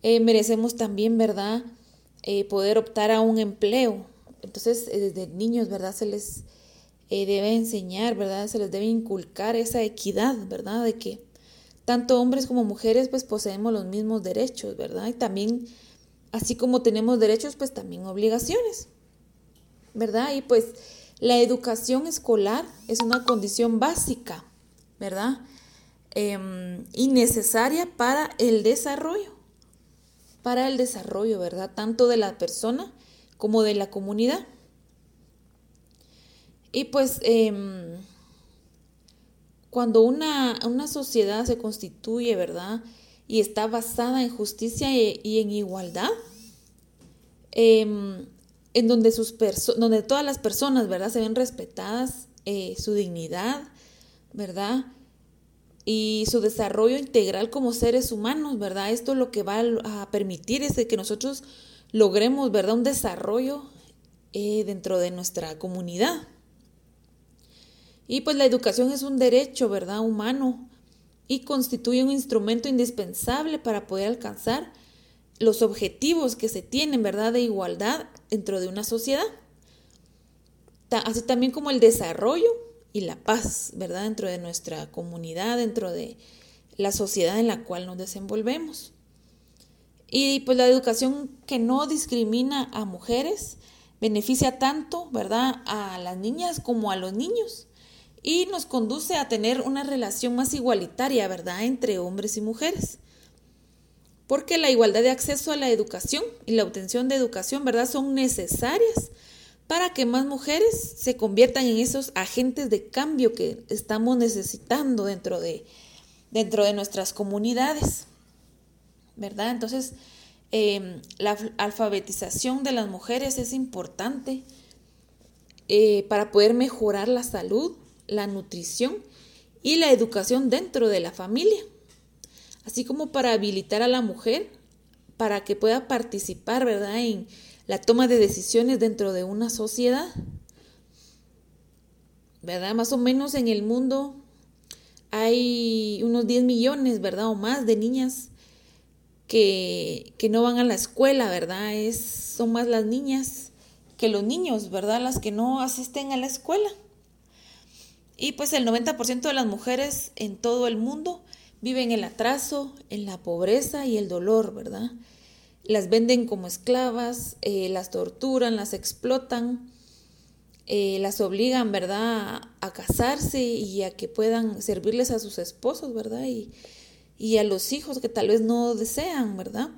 eh, merecemos también, ¿verdad? poder optar a un empleo. Entonces, desde niños, ¿verdad? Se les debe enseñar, ¿verdad? Se les debe inculcar esa equidad, ¿verdad? De que tanto hombres como mujeres pues poseemos los mismos derechos, ¿verdad? Y también, así como tenemos derechos, pues también obligaciones. ¿Verdad? Y pues la educación escolar es una condición básica, ¿verdad? Em, y necesaria para el desarrollo, para el desarrollo, ¿verdad? Tanto de la persona como de la comunidad. Y pues em, cuando una, sociedad se constituye, ¿verdad? Y está basada en justicia y, en igualdad, eh, en donde, sus donde todas las personas, ¿verdad? Se ven respetadas, eh, su dignidad, ¿verdad? Y su desarrollo integral como seres humanos, ¿verdad? Esto lo que va a permitir es que nosotros logremos, ¿verdad? Un desarrollo eh, dentro de nuestra comunidad. Y pues la educación es un derecho, ¿verdad? Humano y constituye un instrumento indispensable para poder alcanzar los objetivos que se tienen, ¿verdad? De igualdad dentro de una sociedad. Así también como el desarrollo y la paz, ¿verdad? Dentro de nuestra comunidad, dentro de la sociedad en la cual nos desenvolvemos. Y pues la educación que no discrimina a mujeres beneficia tanto, ¿verdad?, a las niñas como a los niños y nos conduce a tener una relación más igualitaria, ¿verdad?, entre hombres y mujeres. Porque la igualdad de acceso a la educación y la obtención de educación, ¿verdad?, son necesarias para que más mujeres se conviertan en esos agentes de cambio que estamos necesitando dentro de, dentro de nuestras comunidades. ¿verdad? Entonces, em, la alfabetización de las mujeres es importante eh, para poder mejorar la salud, la nutrición y la educación dentro de la familia, así como para habilitar a la mujer para que pueda participar, ¿verdad?, en la toma de decisiones dentro de una sociedad. ¿Verdad? Más o menos en el mundo hay unos 10 millones, ¿verdad? O más de niñas que, no van a la escuela, ¿verdad? Es, son más las niñas que los niños, ¿verdad? Las que no asisten a la escuela. Y pues el 90% de las mujeres en todo el mundo viven el atraso, en la pobreza y el dolor, ¿verdad? Las venden como esclavas, eh, las torturan, las explotan, eh, las obligan, ¿verdad?, a casarse y a que puedan servirles a sus esposos, ¿verdad? Y, y a los hijos que tal vez no desean, ¿verdad?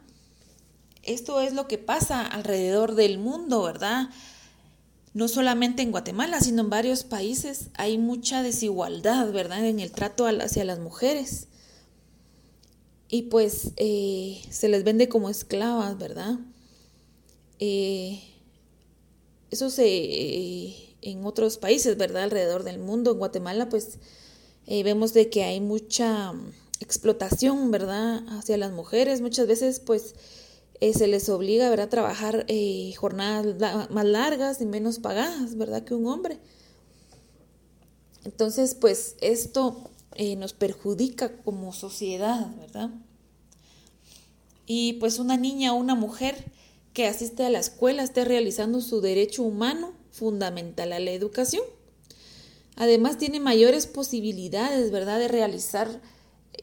Esto es lo que pasa alrededor del mundo, ¿verdad? No solamente en Guatemala, sino en varios países hay mucha desigualdad, ¿verdad? En el trato hacia las mujeres. Y pues eh, se les vende como esclavas, ¿verdad? Eh, eso se eh, en otros países, ¿verdad? Alrededor del mundo. En Guatemala, pues vemos de que hay mucha explotación, ¿verdad?, hacia las mujeres. Muchas veces, pues, se les obliga, ¿verdad?, a trabajar jornadas más largas y menos pagadas, ¿verdad?, que un hombre. Entonces, pues, esto eh, nos perjudica como sociedad, ¿verdad? Y pues una niña o una mujer que asiste a la escuela esté realizando su derecho humano fundamental a la educación. Además, tiene mayores posibilidades, ¿verdad?, de realizar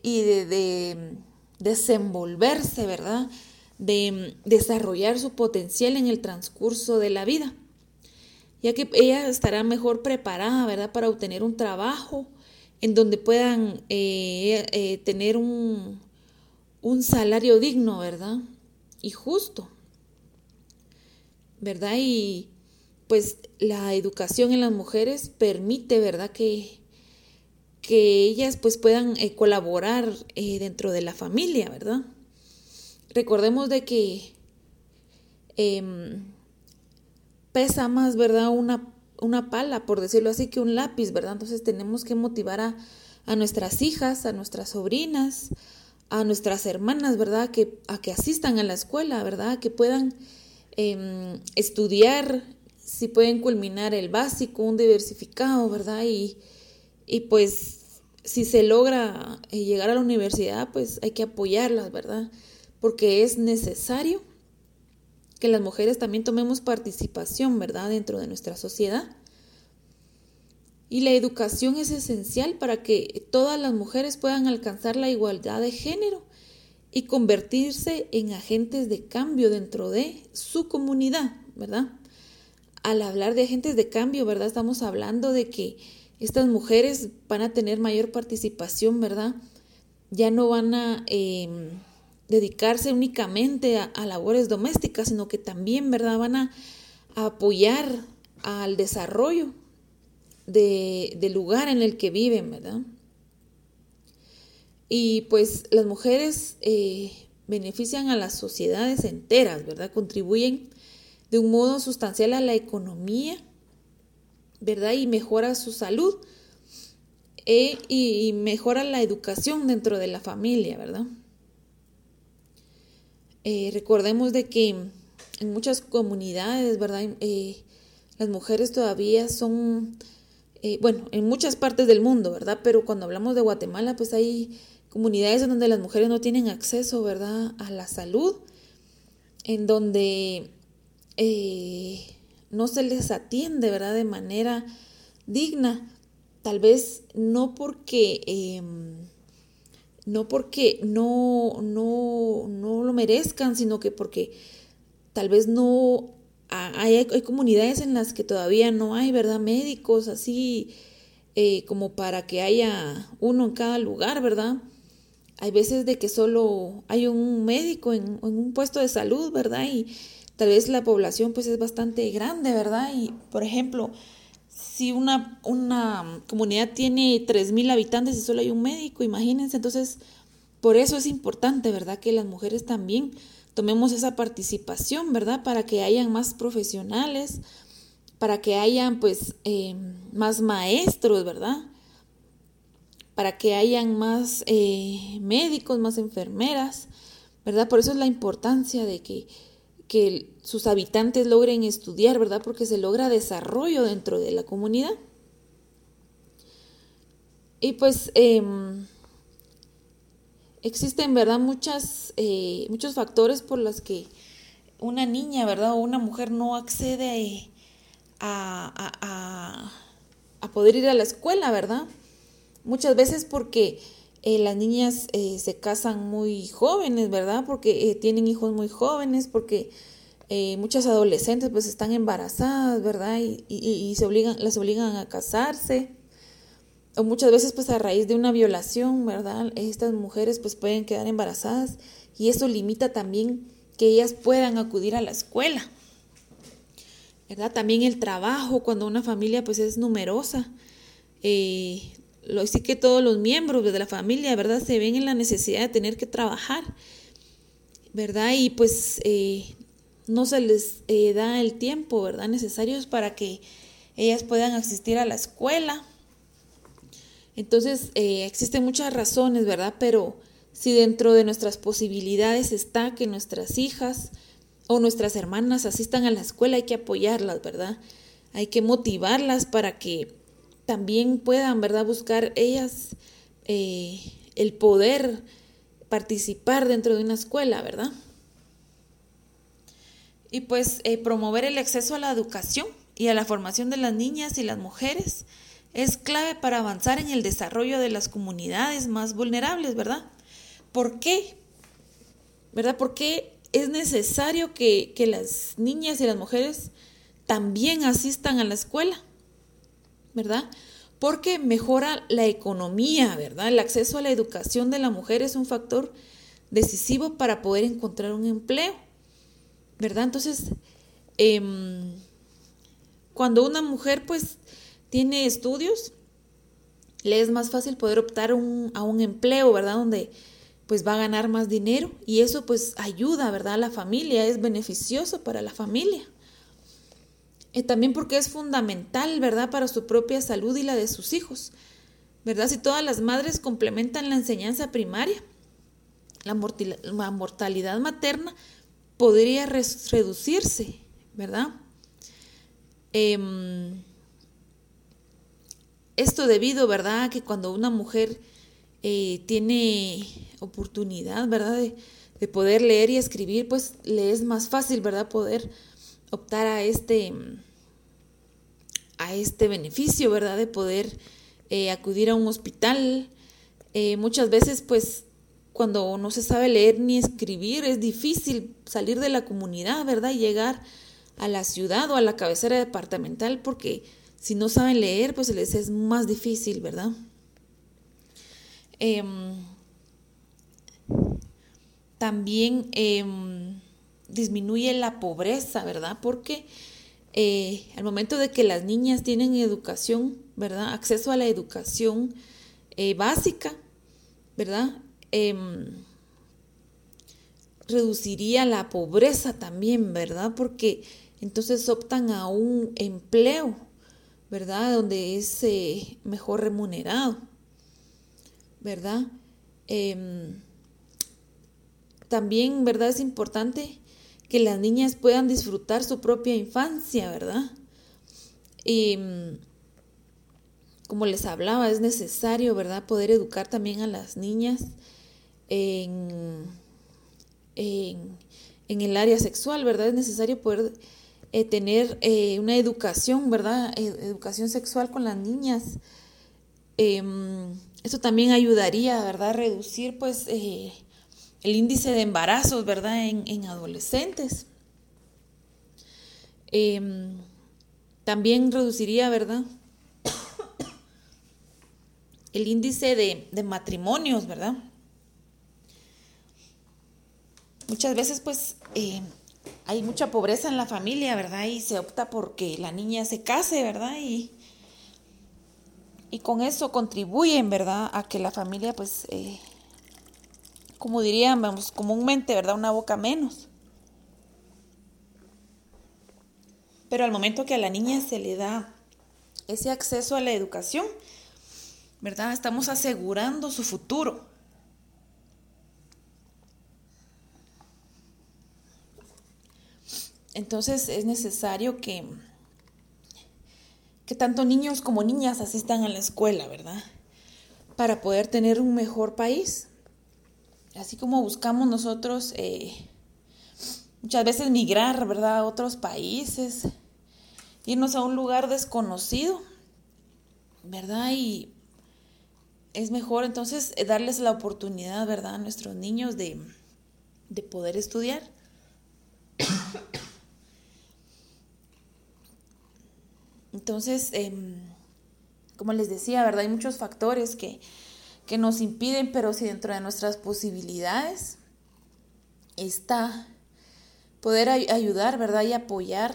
y de, desenvolverse, ¿verdad? De desarrollar su potencial en el transcurso de la vida, ya que ella estará mejor preparada, ¿verdad? Para obtener un trabajo en donde puedan eh, eh, tener un, un salario digno, ¿verdad? Y justo, ¿verdad? Y pues la educación en las mujeres permite, ¿verdad? Que que ellas pues puedan eh, colaborar dentro de la familia, ¿verdad? Recordemos de que em, pesa más, ¿verdad? Una, una pala, por decirlo así, que un lápiz, ¿verdad? Entonces tenemos que motivar a, a nuestras hijas, a nuestras sobrinas, a nuestras hermanas, ¿verdad? Que, a que asistan a la escuela, ¿verdad? Que puedan em, estudiar, si pueden culminar el básico, un diversificado, ¿verdad? Y, y pues si se logra eh, llegar a la universidad, pues hay que apoyarlas, ¿verdad? Porque es necesario que las mujeres también tomemos participación, ¿verdad? Dentro de nuestra sociedad. Y la educación es esencial para que todas las mujeres puedan alcanzar la igualdad de género y convertirse en agentes de cambio dentro de su comunidad, ¿verdad? Al hablar de agentes de cambio, ¿verdad? Estamos hablando de que estas mujeres van a tener mayor participación, ¿verdad? Ya no van a em, dedicarse únicamente a, labores domésticas, sino que también, ¿verdad? Van a, apoyar al desarrollo del lugar en el que viven, ¿verdad? Y pues las mujeres eh, benefician a las sociedades enteras, ¿verdad? Contribuyen de un modo sustancial a la economía ¿verdad? Y mejora su salud e, y, mejora la educación dentro de la familia, ¿verdad? Eh, recordemos de que en muchas comunidades, ¿verdad? Eh, las mujeres todavía son, eh, bueno, en muchas partes del mundo, ¿verdad? Pero cuando hablamos de Guatemala, pues hay comunidades en donde las mujeres no tienen acceso, ¿verdad? A la salud, en donde no se les atiende, ¿verdad? De manera digna. Tal vez no porque em, no porque no, no, no lo merezcan, sino que porque tal vez no hay, hay, comunidades en las que todavía no hay, ¿verdad? Médicos así eh, como para que haya uno en cada lugar, ¿verdad? Hay veces de que solo hay un médico en, en un puesto de salud, ¿verdad? Y tal vez la población pues es bastante grande, ¿verdad? Y por ejemplo, si una, una comunidad tiene 3.000 habitantes y solo hay un médico, imagínense, entonces por eso es importante, ¿verdad? Que las mujeres también tomemos esa participación, ¿verdad? Para que hayan más profesionales, para que hayan pues eh, más maestros, ¿verdad? Para que hayan más eh, médicos, más enfermeras, ¿verdad? Por eso es la importancia de que que sus habitantes logren estudiar, ¿verdad? Porque se logra desarrollo dentro de la comunidad. Y pues em, existen, ¿verdad? Muchas, eh, muchos factores por los que una niña, ¿verdad? O una mujer no accede a, poder ir a la escuela, ¿verdad? Muchas veces porque eh, las niñas eh, se casan muy jóvenes, ¿verdad? Porque eh, tienen hijos muy jóvenes, porque muchas adolescentes pues están embarazadas, ¿verdad? Y, se obligan, las obligan a casarse. O muchas veces pues a raíz de una violación, ¿verdad? Estas mujeres pues pueden quedar embarazadas y eso limita también que ellas puedan acudir a la escuela. ¿verdad? También el trabajo, cuando una familia pues es numerosa, lo, sí que todos los miembros de la familia, ¿verdad? Se ven en la necesidad de tener que trabajar, ¿verdad? Y pues eh, no se les eh, da el tiempo, ¿verdad? Necesarios para que ellas puedan asistir a la escuela. Entonces, eh, existen muchas razones, ¿verdad? Pero si dentro de nuestras posibilidades está que nuestras hijas o nuestras hermanas asistan a la escuela, hay que apoyarlas, ¿verdad? Hay que motivarlas para que también puedan, ¿verdad?, buscar ellas eh, el poder participar dentro de una escuela, ¿verdad? Y pues eh, promover el acceso a la educación y a la formación de las niñas y las mujeres es clave para avanzar en el desarrollo de las comunidades más vulnerables, ¿verdad? ¿Por qué? ¿Verdad? Porque es necesario que, que las niñas y las mujeres también asistan a la escuela. ¿Verdad? Porque mejora la economía, ¿verdad? El acceso a la educación de la mujer es un factor decisivo para poder encontrar un empleo, ¿verdad? Entonces, em, cuando una mujer pues tiene estudios, le es más fácil poder optar a un empleo, ¿verdad? Donde pues va a ganar más dinero y eso pues ayuda, ¿verdad? A la familia, es beneficioso para la familia. Eh, también porque es fundamental, ¿verdad?, para su propia salud y la de sus hijos, ¿verdad? Si todas las madres complementan la enseñanza primaria, la, mortalidad materna podría reducirse, ¿verdad? Em, esto debido, ¿verdad?, a que cuando una mujer eh, tiene oportunidad, ¿verdad?, de, de, poder leer y escribir, pues le es más fácil, ¿verdad?, poder optar a este, a este beneficio, ¿verdad? De poder eh, acudir a un hospital. Eh, muchas veces, pues, cuando no se sabe leer ni escribir, es difícil salir de la comunidad, ¿verdad? Y llegar a la ciudad o a la cabecera departamental, porque si no saben leer, pues les es más difícil, ¿verdad? Em, también em, disminuye la pobreza, ¿verdad? Porque eh, al momento de que las niñas tienen educación, ¿verdad? Acceso a la educación eh, básica, ¿verdad? Em, reduciría la pobreza también, ¿verdad? Porque entonces optan a un empleo, ¿verdad? Donde es eh, mejor remunerado, ¿verdad? Em, también, ¿verdad? Es importante que las niñas puedan disfrutar su propia infancia, ¿verdad? Y mm, como les hablaba, es necesario, ¿verdad?, poder educar también a las niñas en, en, el área sexual, ¿verdad? Es necesario poder eh, tener eh, una educación, ¿verdad? educación sexual con las niñas. Em, esto también ayudaría, ¿verdad?, a reducir pues eh, el índice de embarazos, ¿verdad?, en, adolescentes. Em, también reduciría, ¿verdad?, el índice de, matrimonios, ¿verdad? Muchas veces pues eh, hay mucha pobreza en la familia, ¿verdad? Y se opta porque la niña se case, ¿verdad? Y, y con eso contribuyen, ¿verdad? A que la familia pues, eh, como diríamos comúnmente, ¿verdad? Una boca menos. Pero al momento que a la niña se le da ese acceso a la educación, ¿verdad? Estamos asegurando su futuro. Entonces es necesario que, que tanto niños como niñas asistan a la escuela, ¿verdad? Para poder tener un mejor país. Así como buscamos nosotros eh, muchas veces migrar, ¿verdad? A otros países, irnos a un lugar desconocido, ¿verdad? Y es mejor entonces eh, darles la oportunidad, ¿verdad?, a nuestros niños de, poder estudiar. Entonces, em, como les decía, ¿verdad? Hay muchos factores que, que nos impiden, pero si dentro de nuestras posibilidades está poder ayudar, ¿verdad? Y apoyar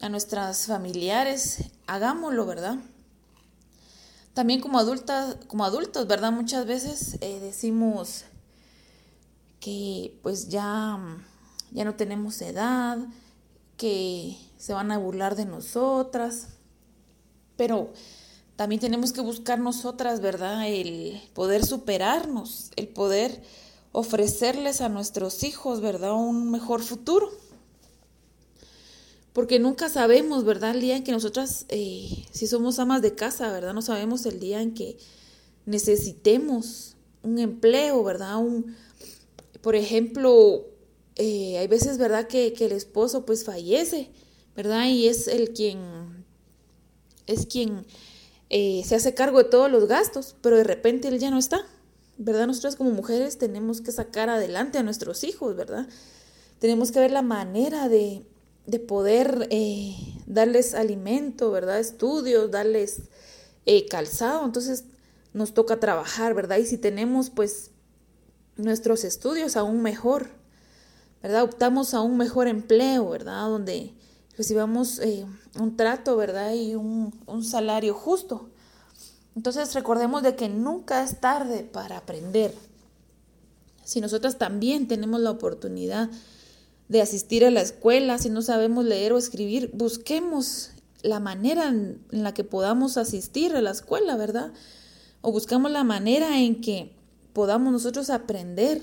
a nuestras familiares, hagámoslo, ¿verdad? También como adultas, como adultos, ¿verdad? Muchas veces eh, decimos que pues ya, ya no tenemos edad, que se van a burlar de nosotras, pero también tenemos que buscar nosotras, ¿verdad? El poder superarnos, el poder ofrecerles a nuestros hijos, ¿verdad? Un mejor futuro porque nunca sabemos, ¿verdad? El día en que nosotras, eh, si somos amas de casa, ¿verdad? No sabemos el día en que necesitemos un empleo, ¿verdad? Un, por ejemplo, eh, hay veces, ¿verdad? Que, el esposo pues fallece, ¿verdad? Y es el quien, es quien eh, se hace cargo de todos los gastos, pero de repente él ya no está, ¿verdad? Nosotras como mujeres tenemos que sacar adelante a nuestros hijos, ¿verdad? Tenemos que ver la manera de, de poder eh, darles alimento, ¿verdad? Estudios, darles eh, calzado. Entonces nos toca trabajar, ¿verdad? Y si tenemos pues nuestros estudios aún mejor, ¿verdad? Optamos a un mejor empleo, ¿verdad? Donde recibamos eh, un trato, ¿verdad? Y un, un salario justo. Entonces recordemos de que nunca es tarde para aprender. Si nosotras también tenemos la oportunidad de asistir a la escuela, si no sabemos leer o escribir, busquemos la manera en, la que podamos asistir a la escuela, ¿verdad? O buscamos la manera en que podamos nosotros aprender,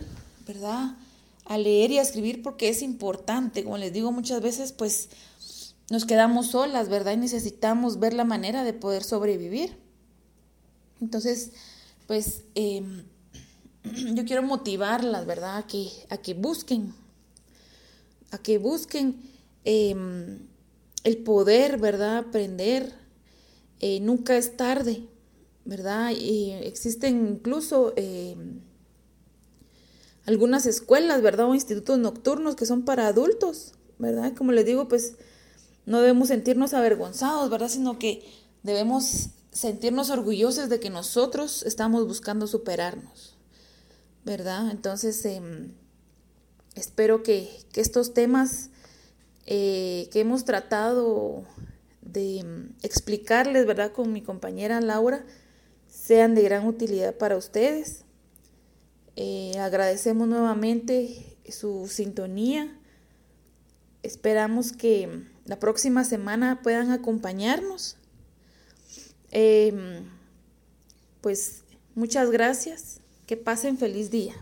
¿verdad? A leer y a escribir porque es importante. Como les digo muchas veces, pues nos quedamos solas, ¿verdad? Y necesitamos ver la manera de poder sobrevivir. Entonces, pues em, yo quiero motivarlas, ¿verdad? A que, a que busquen a que busquen em, el poder, ¿verdad? Aprender. Eh, nunca es tarde, ¿verdad? Y existen incluso em, algunas escuelas, ¿verdad? O institutos nocturnos que son para adultos, ¿verdad? Como les digo, pues no debemos sentirnos avergonzados, ¿verdad? Sino que debemos sentirnos orgullosos de que nosotros estamos buscando superarnos, ¿verdad? Entonces, em, espero que, estos temas eh, que hemos tratado de mm, explicarles, ¿verdad? Con mi compañera Laura, sean de gran utilidad para ustedes. Eh, agradecemos nuevamente su sintonía. Esperamos que la próxima semana puedan acompañarnos. Em, pues muchas gracias. Que pasen feliz día.